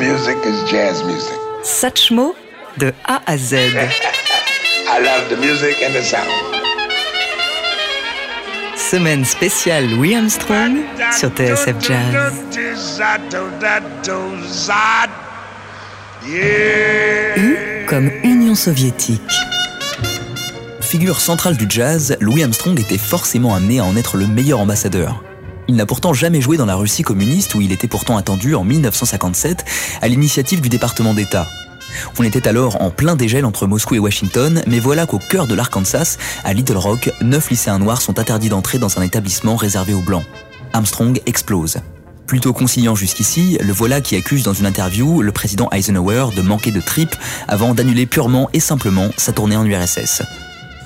music is jazz music. Satchmo de A à Z. I love the music and the sound. Semaine spéciale Louis Armstrong sur TSF Jazz. U comme Union soviétique. Figure centrale du jazz, Louis Armstrong était forcément amené à en être le meilleur ambassadeur. Il n'a pourtant jamais joué dans la Russie communiste où il était pourtant attendu en 1957 à l'initiative du département d'État. On était alors en plein dégel entre Moscou et Washington, mais voilà qu'au cœur de l'Arkansas, à Little Rock, neuf lycéens noirs sont interdits d'entrer dans un établissement réservé aux blancs. Armstrong explose. Plutôt conciliant jusqu'ici, le voilà qui accuse dans une interview le président Eisenhower de manquer de tripes avant d'annuler purement et simplement sa tournée en URSS.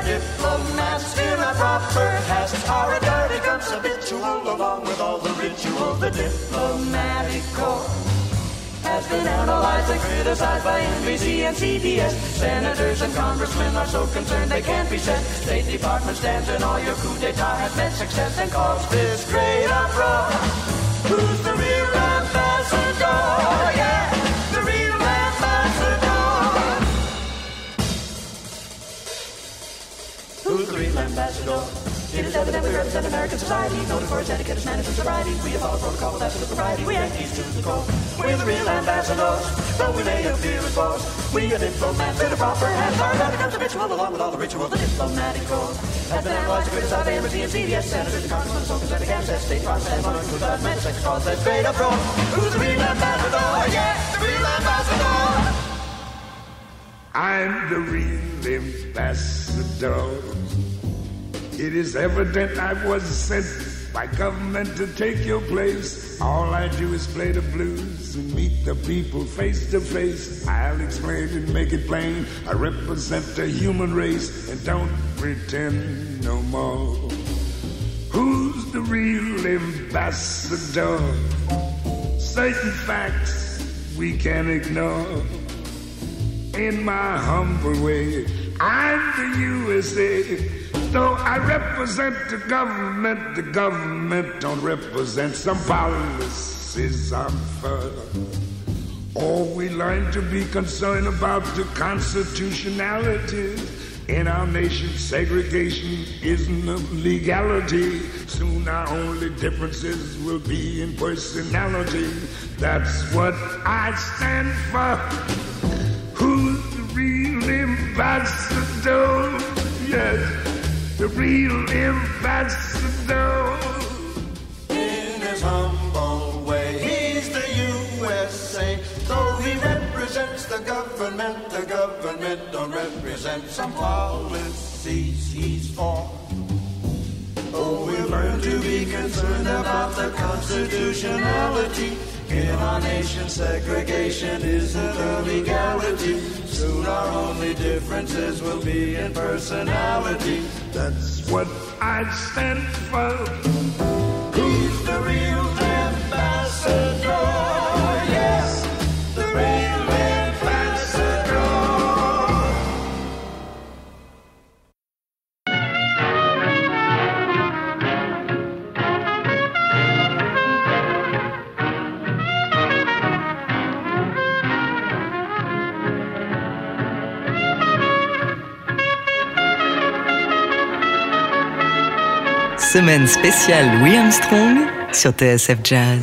Are diplomats in a proper task. Our authority comes habitual along with all the ritual, the diplomatic corps has been analyzed and criticized by NBC and CBS. Senators and congressmen are so concerned they can't be sent. State Department stands and all your coup d'etat has met success and caused this great uproar. Who's the real ambassador? It is evident we represent American society, noted for its etiquette, its manners, and sobriety. We have followed protocol with absolute propriety. We Yankees to the core. We're the real ambassadors, though we may appear as boss. We are diplomats with a proper hands. Our God becomes habitual, along with all the ritual, the diplomatic corps. Has been analyzed to criticize AMC and CBS, senators and congressmen, so concerned against that state process, on who does make sex cause that straight up wrong. Who's the real ambassador? Yeah, the real ambassador. I'm the real ambassador. It is evident I was sent by government to take your place. All I do is play the blues and meet the people face to face. I'll explain and make it plain. I represent the human race and don't pretend no more. Who's the real ambassador? Certain facts we can ignore. In my humble way, I'm the USA. Though I represent the government, the government don't represent some policies I'm for. Oh, we learn to be concerned about the constitutionality. In our nation, segregation isn't a legality. Soon our only differences will be in personality. That's what I stand for. Who's the real ambassador? Yes the real ambassador. In his humble way, he's the USA. Though he represents the government, the government don't represent some policies he's for. Oh, we learn to be concerned about the constitutionality. In our nation, segregation isn't a legality. Soon our only differences will be in personality. That's what I stand for. Who's the real Semaine spéciale Louis Armstrong sur TSF Jazz.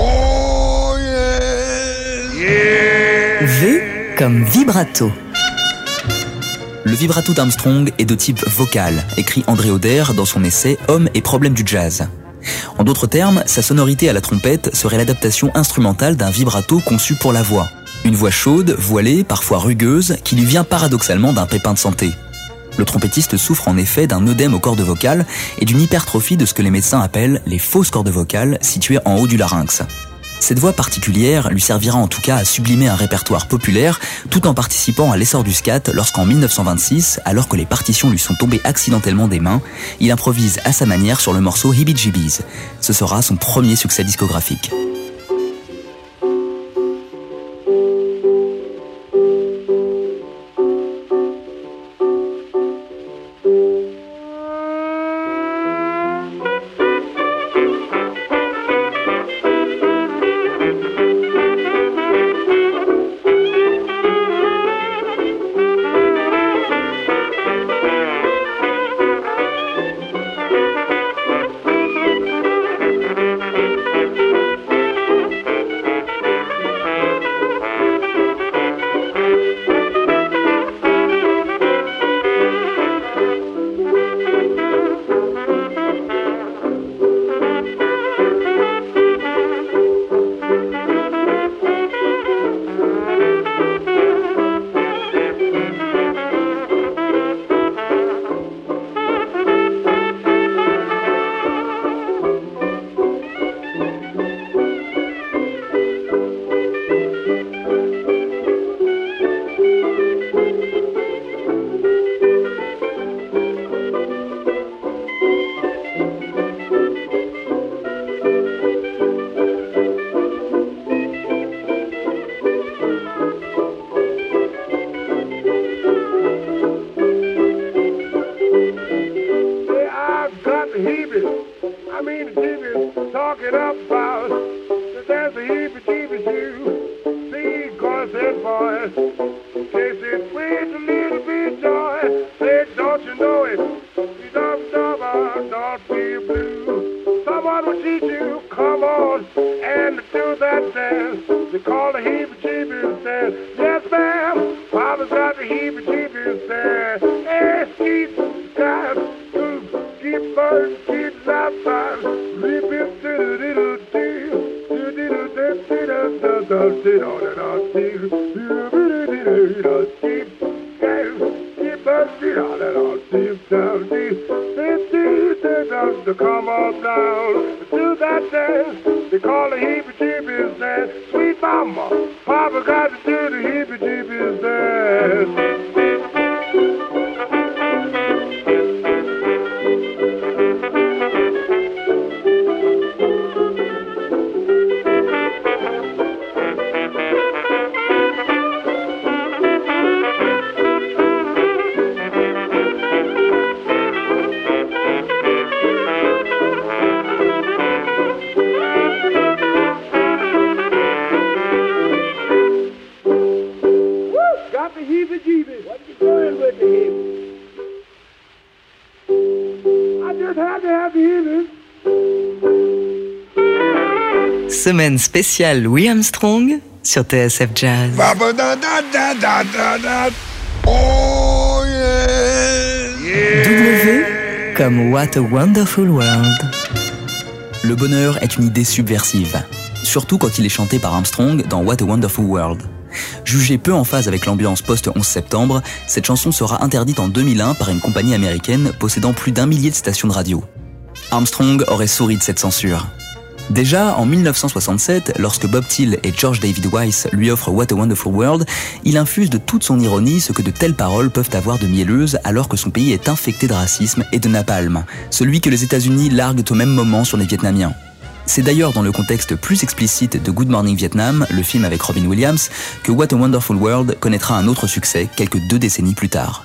Oh V comme vibrato. Le vibrato d'Armstrong est de type vocal, écrit André Oder dans son essai Homme et problèmes du jazz. En d'autres termes, sa sonorité à la trompette serait l'adaptation instrumentale d'un vibrato conçu pour la voix. Une voix chaude, voilée, parfois rugueuse, qui lui vient paradoxalement d'un pépin de santé. Le trompettiste souffre en effet d'un œdème aux cordes vocales et d'une hypertrophie de ce que les médecins appellent les fausses cordes vocales situées en haut du larynx. Cette voix particulière lui servira en tout cas à sublimer un répertoire populaire tout en participant à l'essor du scat lorsqu'en 1926, alors que les partitions lui sont tombées accidentellement des mains, il improvise à sa manière sur le morceau Hibby Jibbies. Ce sera son premier succès discographique. green people talking about the dance Do that dance, They call it heat. Semaine spéciale Louis Armstrong sur TSF Jazz. W comme What a Wonderful World. Le bonheur est une idée subversive, surtout quand il est chanté par Armstrong dans What a Wonderful World. Jugée peu en phase avec l'ambiance post-11 septembre, cette chanson sera interdite en 2001 par une compagnie américaine possédant plus d'un millier de stations de radio. Armstrong aurait souri de cette censure. Déjà, en 1967, lorsque Bob Thiel et George David Weiss lui offrent What a Wonderful World, il infuse de toute son ironie ce que de telles paroles peuvent avoir de mielleuse alors que son pays est infecté de racisme et de napalm, celui que les États-Unis larguent au même moment sur les Vietnamiens. C'est d'ailleurs dans le contexte plus explicite de Good Morning Vietnam, le film avec Robin Williams, que What a Wonderful World connaîtra un autre succès quelques deux décennies plus tard.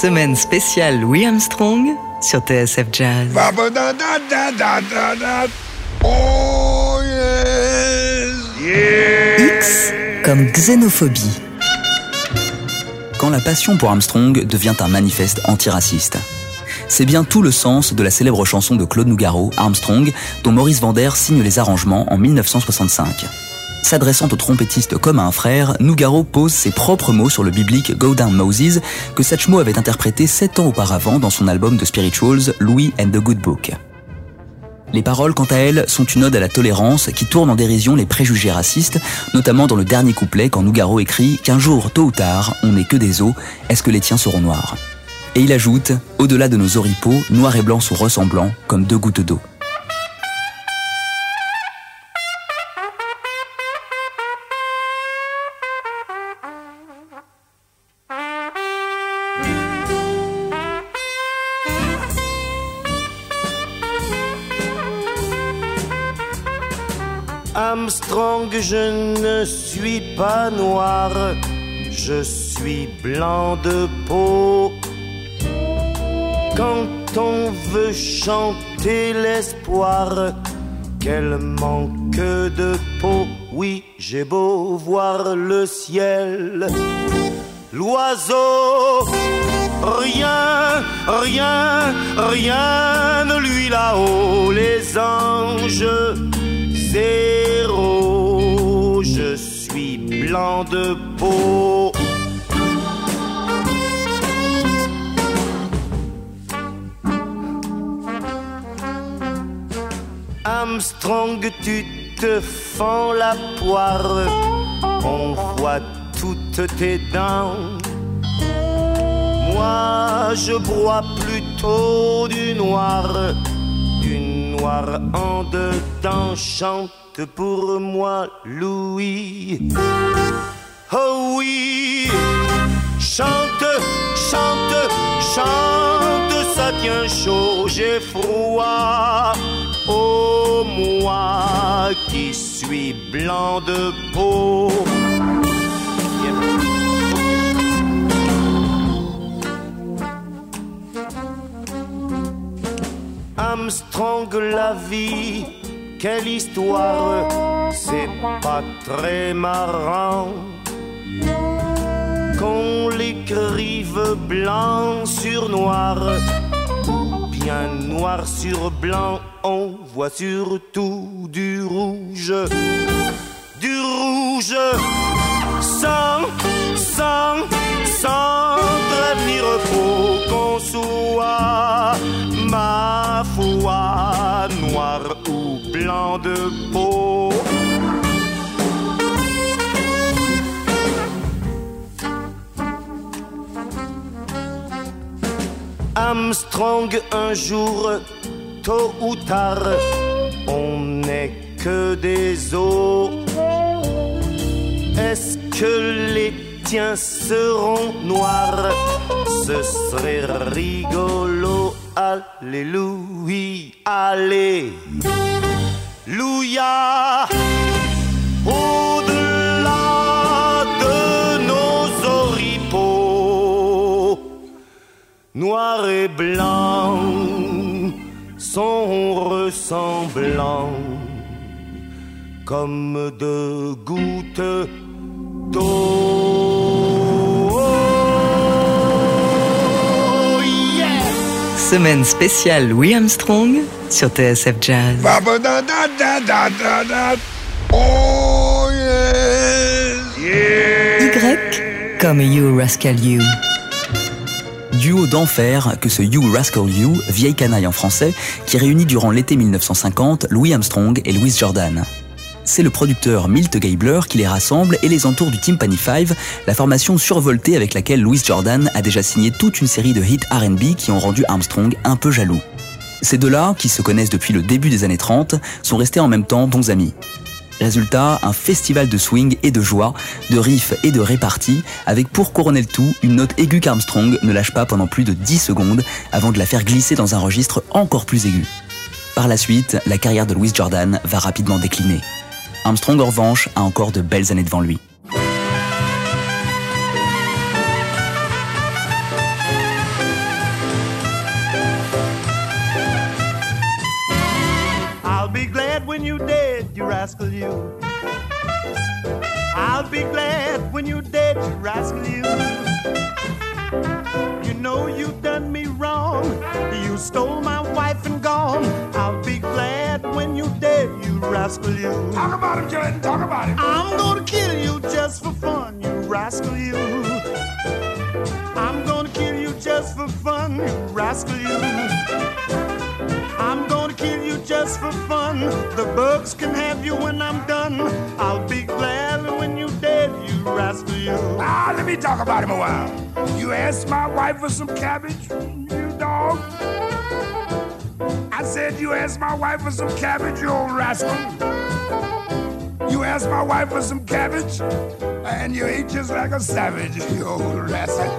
Semaine spéciale Louis Armstrong sur TSF Jazz. Oh yes, yeah. X comme xénophobie. Quand la passion pour Armstrong devient un manifeste antiraciste. C'est bien tout le sens de la célèbre chanson de Claude Nougaro, Armstrong, dont Maurice Vander signe les arrangements en 1965. S'adressant au trompettiste comme à un frère, Nougaro pose ses propres mots sur le biblique Go Down Moses que Satchmo avait interprété sept ans auparavant dans son album de spirituals Louis and the Good Book. Les paroles, quant à elles, sont une ode à la tolérance qui tourne en dérision les préjugés racistes, notamment dans le dernier couplet quand Nougaro écrit qu'un jour, tôt ou tard, on n'est que des os, est-ce que les tiens seront noirs? Et il ajoute, au-delà de nos oripeaux, noir et blanc sont ressemblants, comme deux gouttes d'eau. Armstrong, je ne suis pas noir, je suis blanc de peau. Quand on veut chanter l'espoir, quel manque de peau. Oui, j'ai beau voir le ciel, l'oiseau, rien, rien, rien ne lui là-haut, les anges zéro, je suis blanc de peau. Armstrong, tu te fends la poire, on voit toutes tes dents. Moi, je broie plutôt du noir noir en dedans. Chante pour moi, Louis. Oh oui, chante, chante, chante, ça tient chaud, j'ai froid. Oh moi qui suis blanc de peau. Armstrong, la vie, quelle histoire, c'est pas très marrant. Qu'on l'écrive blanc sur noir, bien noir sur blanc, on voit surtout du rouge, du rouge, sans, sans, sans prévenir, faut qu'on soit ma foi, noir ou blanc de peau. Armstrong, un jour, tôt ou tard, on n'est que des os. Est-ce que les tiens seront noirs? Ce serait rigolo Alléluia, Alléluia. Au-delà de nos oripeaux, noir et blanc sont ressemblants comme deux gouttes d'eau. Semaine spéciale Louis Armstrong sur TSF Jazz. Oh. Y comme You Rascal You. Duo d'enfer que ce You Rascal You, vieille canaille en français, qui réunit durant l'été 1950 Louis Armstrong et Louis Jordan. C'est le producteur Milt Gabler qui les rassemble et les entoure du Timpani 5, la formation survoltée avec laquelle Louis Jordan a déjà signé toute une série de hits R&B qui ont rendu Armstrong un peu jaloux. Ces deux-là, qui se connaissent depuis le début des années 30, sont restés en même temps bons amis. Résultat, un festival de swing et de joie, de riffs et de réparties, avec pour couronner le tout, une note aiguë qu'Armstrong ne lâche pas pendant plus de 10 secondes avant de la faire glisser dans un registre encore plus aigu. Par la suite, la carrière de Louis Jordan va rapidement décliner. Armstrong, en revanche, a encore de belles années devant lui. About him, Talk about him. I'm gonna kill you just for fun, you rascal you. I'm gonna kill you just for fun, you rascal you. I'm gonna kill you just for fun. The bugs can have you when I'm done. I'll be glad when you're dead, you rascal you. Ah, let me talk about him a while. You asked my wife for some cabbage, you dog. I said you asked my wife for some cabbage, you old rascal. You asked my wife for some cabbage, and you ate just like a savage, you old rascal.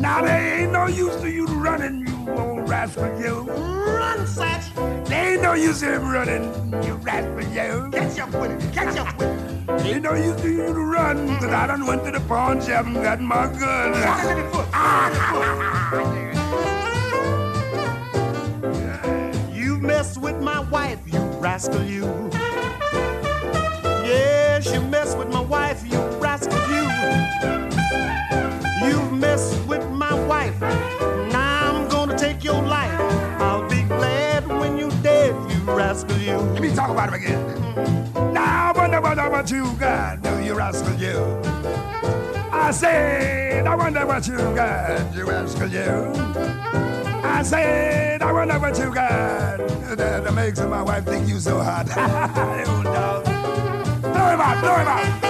now there ain't no use to you running, you old rascal, you. Run, Satch! There ain't no use to him running, you rascal, you. Catch up with it! Catch up with it! Ain't no use to you to run, cause I done went to the pawn shop and got my gun. with my wife, you rascal, you. Yes, you mess with my wife, you rascal, you. You mess with my wife. Now I'm gonna take your life. I'll be glad when you're dead, you rascal, you. Let me talk about him again. Now, I wonder what, what you got, do you rascal you? I said, I wonder what you got, you rascal you. I said, I wonder what you got that, makes my wife think you so hot. out, blow him out, blow him out.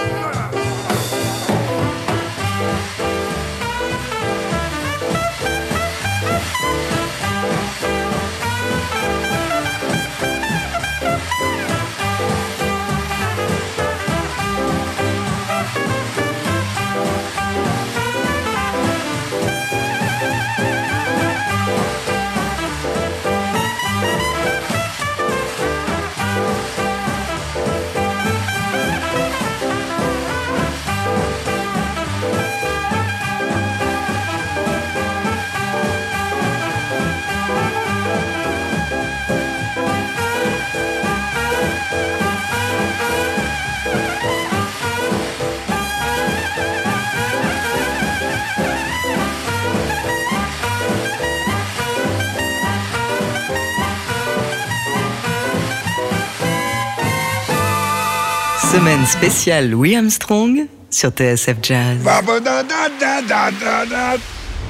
Semaine spéciale Louis Armstrong sur TSF Jazz.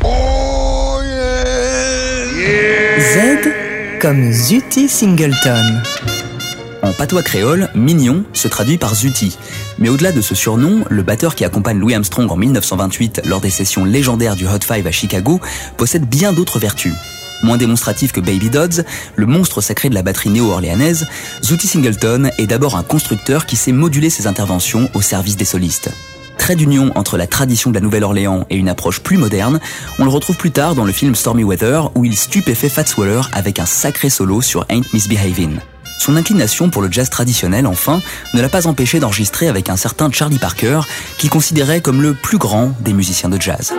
Oh yeah. Z comme Zuti Singleton. En patois créole, Mignon se traduit par Zuti. Mais au-delà de ce surnom, le batteur qui accompagne Louis Armstrong en 1928 lors des sessions légendaires du Hot Five à Chicago possède bien d'autres vertus. Moins démonstratif que Baby Dodds, le monstre sacré de la batterie néo-orléanaise, Zuti Singleton est d'abord un constructeur qui sait moduler ses interventions au service des solistes. Trait d'union entre la tradition de la Nouvelle-Orléans et une approche plus moderne, on le retrouve plus tard dans le film Stormy Weather où il stupéfait Fats Waller avec un sacré solo sur Ain't Misbehavin'. Son inclination pour le jazz traditionnel, enfin, ne l'a pas empêché d'enregistrer avec un certain Charlie Parker, qu'il considérait comme le plus grand des musiciens de jazz.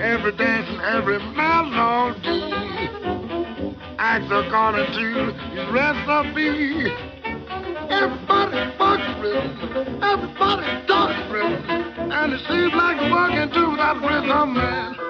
Every dance and every melody acts according to his recipe. Everybody fucks rhythm, everybody talks rhythm, and it seems like we're working to that rhythm, man.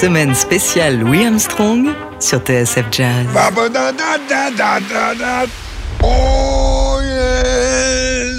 Semaine spéciale Louis Armstrong sur TSF Jazz. Oh yes.